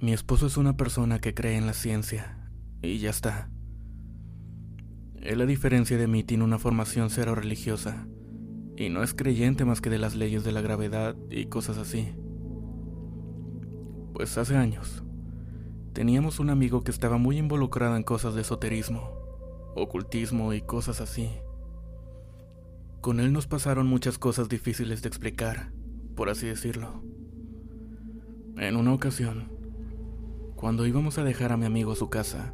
Mi esposo es una persona que cree en la ciencia, y ya está. Él, a diferencia de mí, tiene una formación cero religiosa, y no es creyente más que de las leyes de la gravedad y cosas así. Pues hace años, teníamos un amigo que estaba muy involucrado en cosas de esoterismo, ocultismo y cosas así. Con él nos pasaron muchas cosas difíciles de explicar, por así decirlo. En una ocasión, cuando íbamos a dejar a mi amigo a su casa,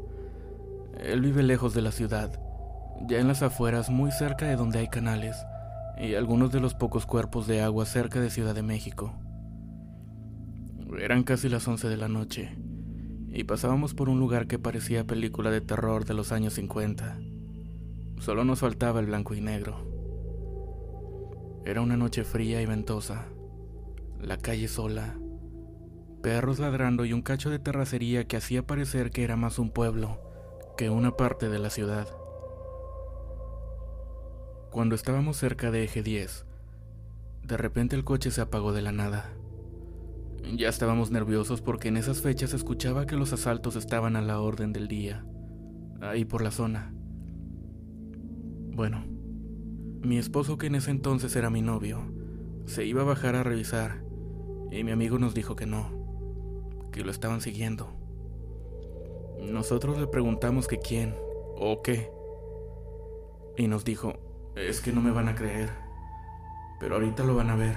él vive lejos de la ciudad, ya en las afueras muy cerca de donde hay canales y algunos de los pocos cuerpos de agua cerca de Ciudad de México. Eran casi las 11 de la noche y pasábamos por un lugar que parecía película de terror de los años 50. Solo nos faltaba el blanco y negro. Era una noche fría y ventosa, la calle sola, perros ladrando y un cacho de terracería que hacía parecer que era más un pueblo que una parte de la ciudad. Cuando estábamos cerca de Eje 10, de repente el coche se apagó de la nada. Ya estábamos nerviosos porque en esas fechas escuchaba que los asaltos estaban a la orden del día, ahí por la zona. Bueno, mi esposo, que en ese entonces era mi novio, se iba a bajar a revisar y mi amigo nos dijo que no, que lo estaban siguiendo. Nosotros le preguntamos que quién o qué. Y nos dijo, es que no me van a creer, pero ahorita lo van a ver.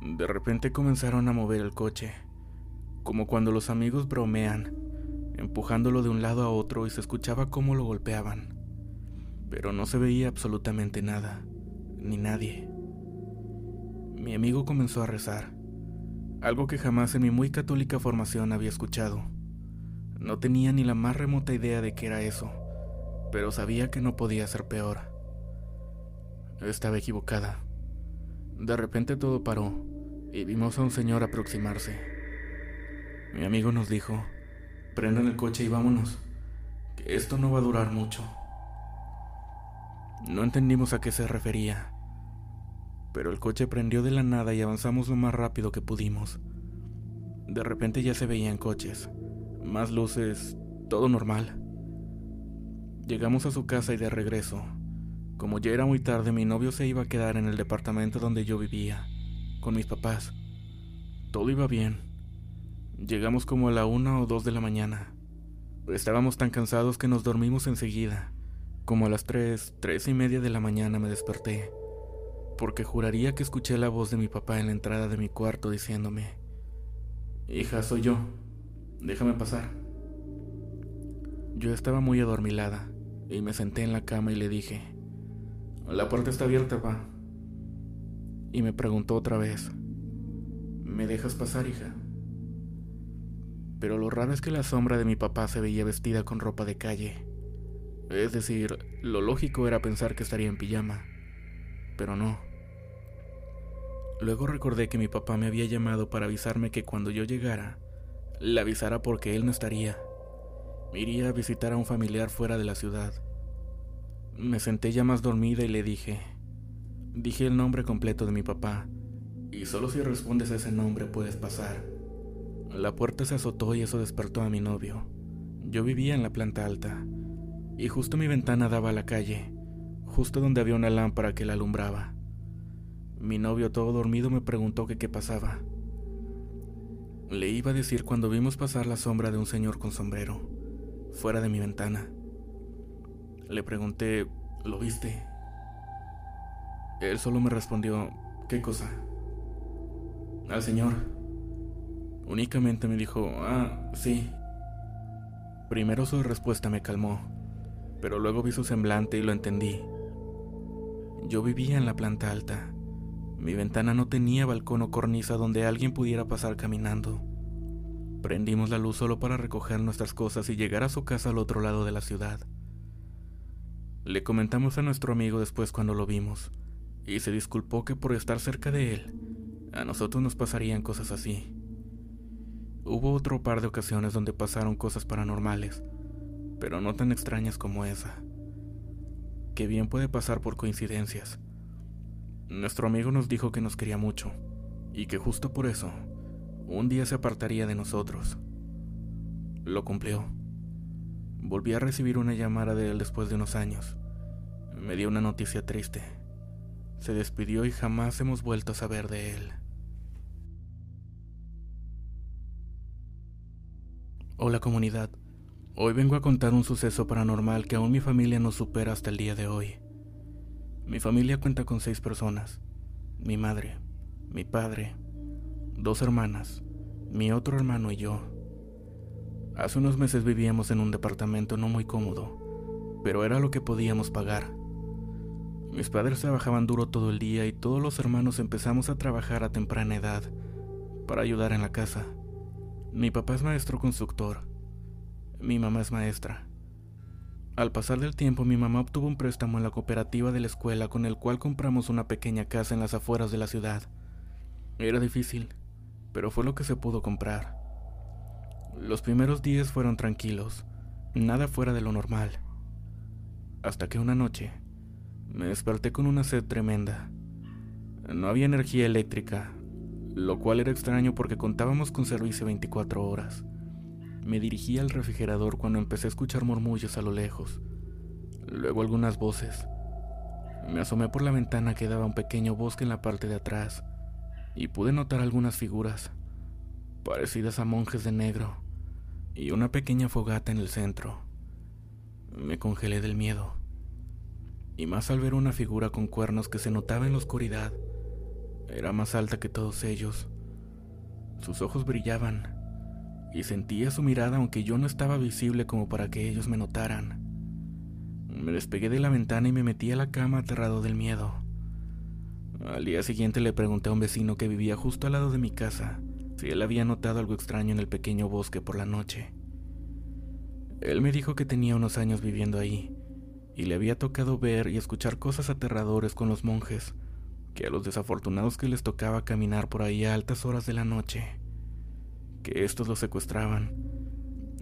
De repente comenzaron a mover el coche, como cuando los amigos bromean, empujándolo de un lado a otro y se escuchaba cómo lo golpeaban. Pero no se veía absolutamente nada, ni nadie. Mi amigo comenzó a rezar algo que jamás en mi muy católica formación había escuchado. No tenía ni la más remota idea de qué era eso, pero sabía que no podía ser peor. Estaba equivocada. De repente todo paró y vimos a un señor aproximarse. Mi amigo nos dijo, prendan el coche y vámonos, que esto no va a durar mucho. No entendimos a qué se refería, pero el coche prendió de la nada y avanzamos lo más rápido que pudimos. De repente ya se veían coches, más luces, todo normal. Llegamos a su casa y de regreso. Como ya era muy tarde, mi novio se iba a quedar en el departamento donde yo vivía, con mis papás. Todo iba bien. Llegamos como a la una o dos de la mañana. Estábamos tan cansados que nos dormimos enseguida. Como a las tres, tres y media de la mañana me desperté porque juraría que escuché la voz de mi papá en la entrada de mi cuarto diciéndome, Hija, soy yo, déjame pasar. Yo estaba muy adormilada y me senté en la cama y le dije, La puerta está abierta, pa. Y me preguntó otra vez, ¿me dejas pasar, hija? Pero lo raro es que la sombra de mi papá se veía vestida con ropa de calle. Es decir, lo lógico era pensar que estaría en pijama, pero no. Luego recordé que mi papá me había llamado para avisarme que cuando yo llegara, le avisara porque él no estaría. iría a visitar a un familiar fuera de la ciudad. Me senté ya más dormida y le dije, dije el nombre completo de mi papá, y solo si respondes a ese nombre puedes pasar. La puerta se azotó y eso despertó a mi novio. Yo vivía en la planta alta, y justo mi ventana daba a la calle, justo donde había una lámpara que la alumbraba. Mi novio todo dormido me preguntó qué pasaba. Le iba a decir cuando vimos pasar la sombra de un señor con sombrero, fuera de mi ventana. Le pregunté, ¿lo viste? Él solo me respondió, ¿qué cosa? Al señor. Únicamente me dijo, ah, sí. Primero su respuesta me calmó, pero luego vi su semblante y lo entendí. Yo vivía en la planta alta mi ventana no tenía balcón o cornisa donde alguien pudiera pasar caminando. Prendimos la luz solo para recoger nuestras cosas y llegar a su casa al otro lado de la ciudad. Le comentamos a nuestro amigo después cuando lo vimos, y se disculpó que por estar cerca de él, a nosotros nos pasarían cosas así. Hubo otro par de ocasiones donde pasaron cosas paranormales, pero no tan extrañas como esa, que bien puede pasar por coincidencias. Nuestro amigo nos dijo que nos quería mucho y que justo por eso un día se apartaría de nosotros. Lo cumplió. Volví a recibir una llamada de él después de unos años. Me dio una noticia triste. Se despidió y jamás hemos vuelto a saber de él. Hola comunidad. Hoy vengo a contar un suceso paranormal que aún mi familia no supera hasta el día de hoy. Mi familia cuenta con seis personas. Mi madre, mi padre, dos hermanas, mi otro hermano y yo. Hace unos meses vivíamos en un departamento no muy cómodo, pero era lo que podíamos pagar. Mis padres trabajaban duro todo el día y todos los hermanos empezamos a trabajar a temprana edad para ayudar en la casa. Mi papá es maestro constructor. Mi mamá es maestra. Al pasar del tiempo, mi mamá obtuvo un préstamo en la cooperativa de la escuela con el cual compramos una pequeña casa en las afueras de la ciudad. Era difícil, pero fue lo que se pudo comprar. Los primeros días fueron tranquilos, nada fuera de lo normal. Hasta que una noche, me desperté con una sed tremenda. No había energía eléctrica, lo cual era extraño porque contábamos con servicio 24 horas. Me dirigí al refrigerador cuando empecé a escuchar murmullos a lo lejos, luego algunas voces. Me asomé por la ventana que daba un pequeño bosque en la parte de atrás y pude notar algunas figuras, parecidas a monjes de negro, y una pequeña fogata en el centro. Me congelé del miedo y más al ver una figura con cuernos que se notaba en la oscuridad. Era más alta que todos ellos. Sus ojos brillaban y sentía su mirada aunque yo no estaba visible como para que ellos me notaran. Me despegué de la ventana y me metí a la cama aterrado del miedo. Al día siguiente le pregunté a un vecino que vivía justo al lado de mi casa si él había notado algo extraño en el pequeño bosque por la noche. Él me dijo que tenía unos años viviendo ahí y le había tocado ver y escuchar cosas aterradores con los monjes, que a los desafortunados que les tocaba caminar por ahí a altas horas de la noche, que estos los secuestraban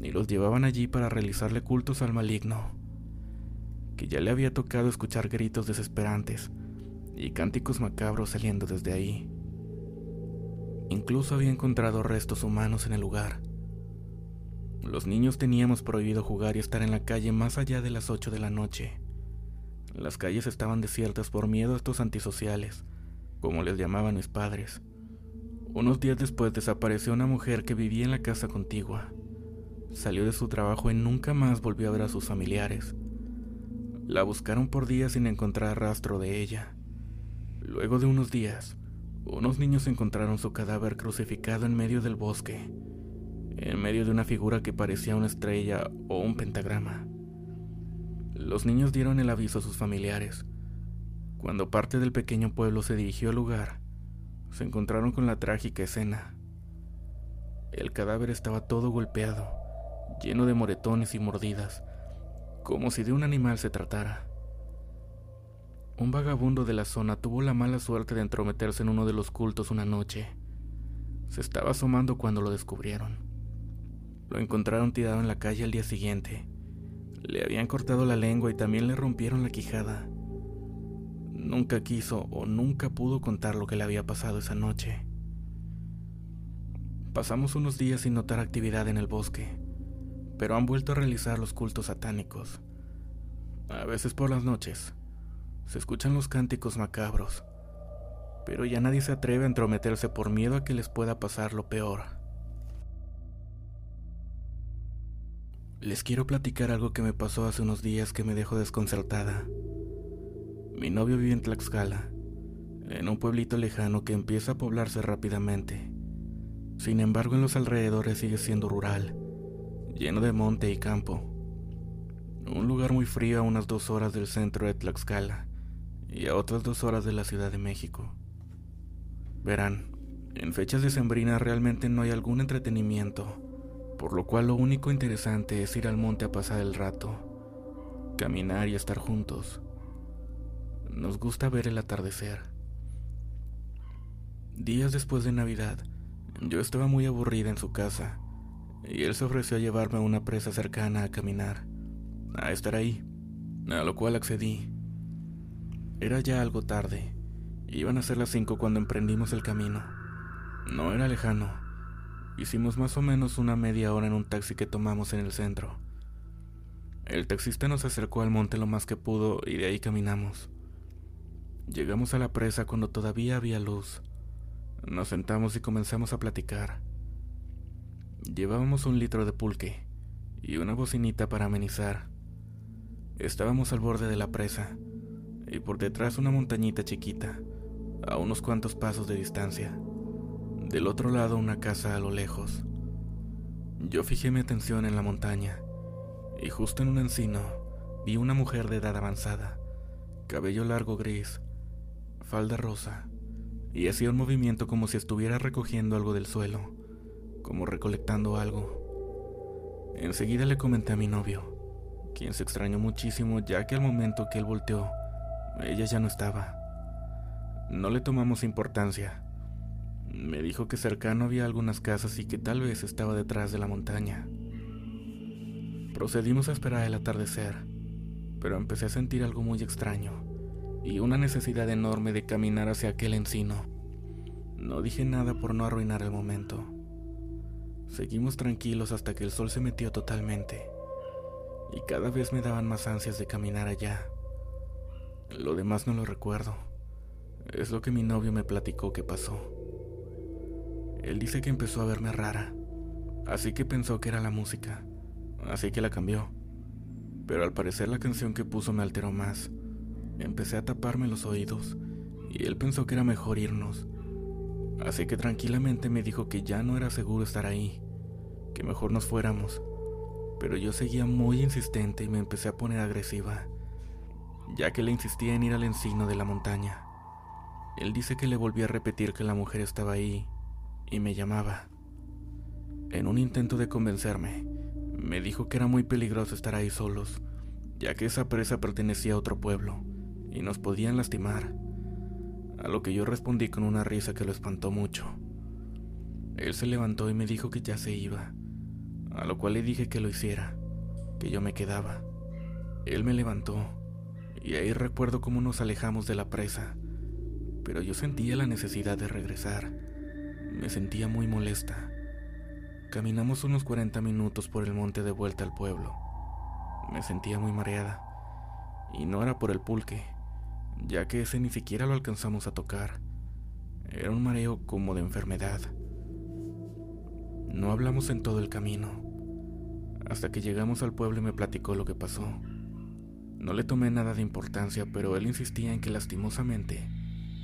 y los llevaban allí para realizarle cultos al maligno, que ya le había tocado escuchar gritos desesperantes y cánticos macabros saliendo desde ahí. Incluso había encontrado restos humanos en el lugar los niños teníamos prohibido jugar y estar en la calle más allá de las 8 de la noche. Las calles estaban desiertas por miedo a estos antisociales, como les llamaban mis padres. Unos días después desapareció una mujer que vivía en la casa contigua. Salió de su trabajo y nunca más volvió a ver a sus familiares. La buscaron por días sin encontrar rastro de ella. Luego de unos días, unos niños encontraron su cadáver crucificado en medio del bosque en medio de una figura que parecía una estrella o un pentagrama. Los niños dieron el aviso a sus familiares. Cuando parte del pequeño pueblo se dirigió al lugar, se encontraron con la trágica escena. El cadáver estaba todo golpeado, lleno de moretones y mordidas, como si de un animal se tratara. Un vagabundo de la zona tuvo la mala suerte de entrometerse en uno de los cultos una noche. Se estaba asomando cuando lo descubrieron. Lo encontraron tirado en la calle al día siguiente. Le habían cortado la lengua y también le rompieron la quijada. Nunca quiso o nunca pudo contar lo que le había pasado esa noche. Pasamos unos días sin notar actividad en el bosque, pero han vuelto a realizar los cultos satánicos. A veces por las noches se escuchan los cánticos macabros, pero ya nadie se atreve a entrometerse por miedo a que les pueda pasar lo peor. Les quiero platicar algo que me pasó hace unos días que me dejó desconcertada. Mi novio vive en Tlaxcala, en un pueblito lejano que empieza a poblarse rápidamente. Sin embargo, en los alrededores sigue siendo rural, lleno de monte y campo. Un lugar muy frío a unas dos horas del centro de Tlaxcala y a otras dos horas de la Ciudad de México. Verán, en fechas decembrinas realmente no hay algún entretenimiento por lo cual lo único interesante es ir al monte a pasar el rato, caminar y estar juntos. Nos gusta ver el atardecer. Días después de Navidad, yo estaba muy aburrida en su casa y él se ofreció a llevarme a una presa cercana a caminar, a estar ahí, a lo cual accedí. Era ya algo tarde, iban a ser las cinco cuando emprendimos el camino. No era lejano, Hicimos más o menos una media hora en un taxi que tomamos en el centro. El taxista nos acercó al monte lo más que pudo y de ahí caminamos. Llegamos a la presa cuando todavía había luz. Nos sentamos y comenzamos a platicar. Llevábamos un litro de pulque y una bocinita para amenizar. Estábamos al borde de la presa y por detrás una montañita chiquita, a unos cuantos pasos de distancia. Del otro lado una casa a lo lejos. Yo fijé mi atención en la montaña y justo en un encino vi una mujer de edad avanzada, cabello largo gris, falda rosa, y hacía un movimiento como si estuviera recogiendo algo del suelo, como recolectando algo. Enseguida le comenté a mi novio, quien se extrañó muchísimo ya que al momento que él volteó, ella ya no estaba. No le tomamos importancia, me dijo que cercano había algunas casas y que tal vez estaba detrás de la montaña. Procedimos a esperar el atardecer, pero empecé a sentir algo muy extraño y una necesidad enorme de caminar hacia aquel encino. No dije nada por no arruinar el momento. Seguimos tranquilos hasta que el sol se metió totalmente y cada vez me daban más ansias de caminar allá. Lo demás no lo recuerdo. Es lo que mi novio me platicó que pasó. Él dice que empezó a verme rara, así que pensó que era la música, así que la cambió. Pero al parecer la canción que puso me alteró más. Empecé a taparme los oídos y él pensó que era mejor irnos. Así que tranquilamente me dijo que ya no era seguro estar ahí, que mejor nos fuéramos. Pero yo seguía muy insistente y me empecé a poner agresiva, ya que le insistía en ir al encino de la montaña. Él dice que le volví a repetir que la mujer estaba ahí y me llamaba. En un intento de convencerme, me dijo que era muy peligroso estar ahí solos, ya que esa presa pertenecía a otro pueblo y nos podían lastimar, a lo que yo respondí con una risa que lo espantó mucho. Él se levantó y me dijo que ya se iba, a lo cual le dije que lo hiciera, que yo me quedaba. Él me levantó y ahí recuerdo cómo nos alejamos de la presa, pero yo sentía la necesidad de regresar. Me sentía muy molesta. Caminamos unos 40 minutos por el monte de vuelta al pueblo. Me sentía muy mareada. Y no era por el pulque, ya que ese ni siquiera lo alcanzamos a tocar. Era un mareo como de enfermedad. No hablamos en todo el camino, hasta que llegamos al pueblo y me platicó lo que pasó. No le tomé nada de importancia, pero él insistía en que lastimosamente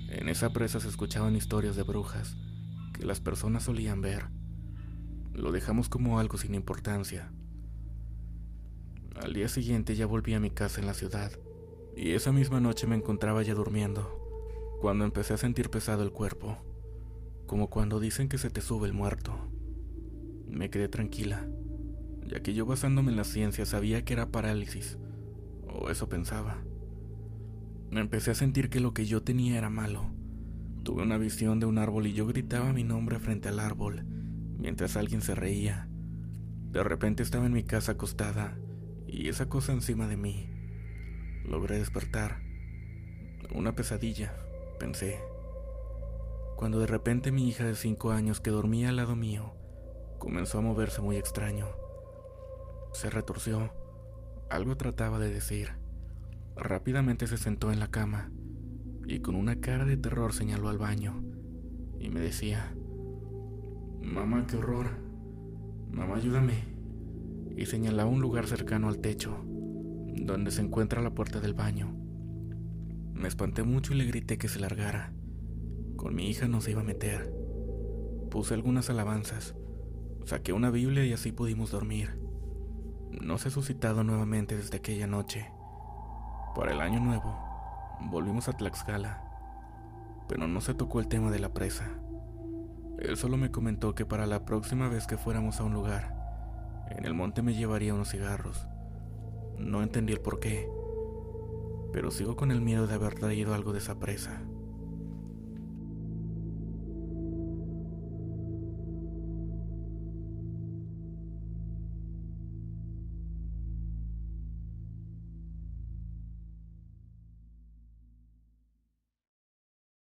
en esa presa se escuchaban historias de brujas que las personas solían ver. Lo dejamos como algo sin importancia. Al día siguiente ya volví a mi casa en la ciudad, y esa misma noche me encontraba ya durmiendo, cuando empecé a sentir pesado el cuerpo, como cuando dicen que se te sube el muerto. Me quedé tranquila, ya que yo basándome en la ciencia sabía que era parálisis, o eso pensaba. Empecé a sentir que lo que yo tenía era malo, Tuve una visión de un árbol y yo gritaba mi nombre frente al árbol, mientras alguien se reía. De repente estaba en mi casa acostada y esa cosa encima de mí. Logré despertar. Una pesadilla, pensé. Cuando de repente mi hija de cinco años que dormía al lado mío comenzó a moverse muy extraño. Se retorció. Algo trataba de decir. Rápidamente se sentó en la cama y con una cara de terror señaló al baño y me decía, Mamá, qué horror. Mamá, ayúdame. Y señalaba un lugar cercano al techo, donde se encuentra la puerta del baño. Me espanté mucho y le grité que se largara. Con mi hija no se iba a meter. Puse algunas alabanzas, saqué una Biblia y así pudimos dormir. No se ha suscitado nuevamente desde aquella noche. Para el año nuevo, volvimos a Tlaxcala, pero no se tocó el tema de la presa. Él solo me comentó que para la próxima vez que fuéramos a un lugar, en el monte me llevaría unos cigarros. No entendí el por qué, pero sigo con el miedo de haber traído algo de esa presa.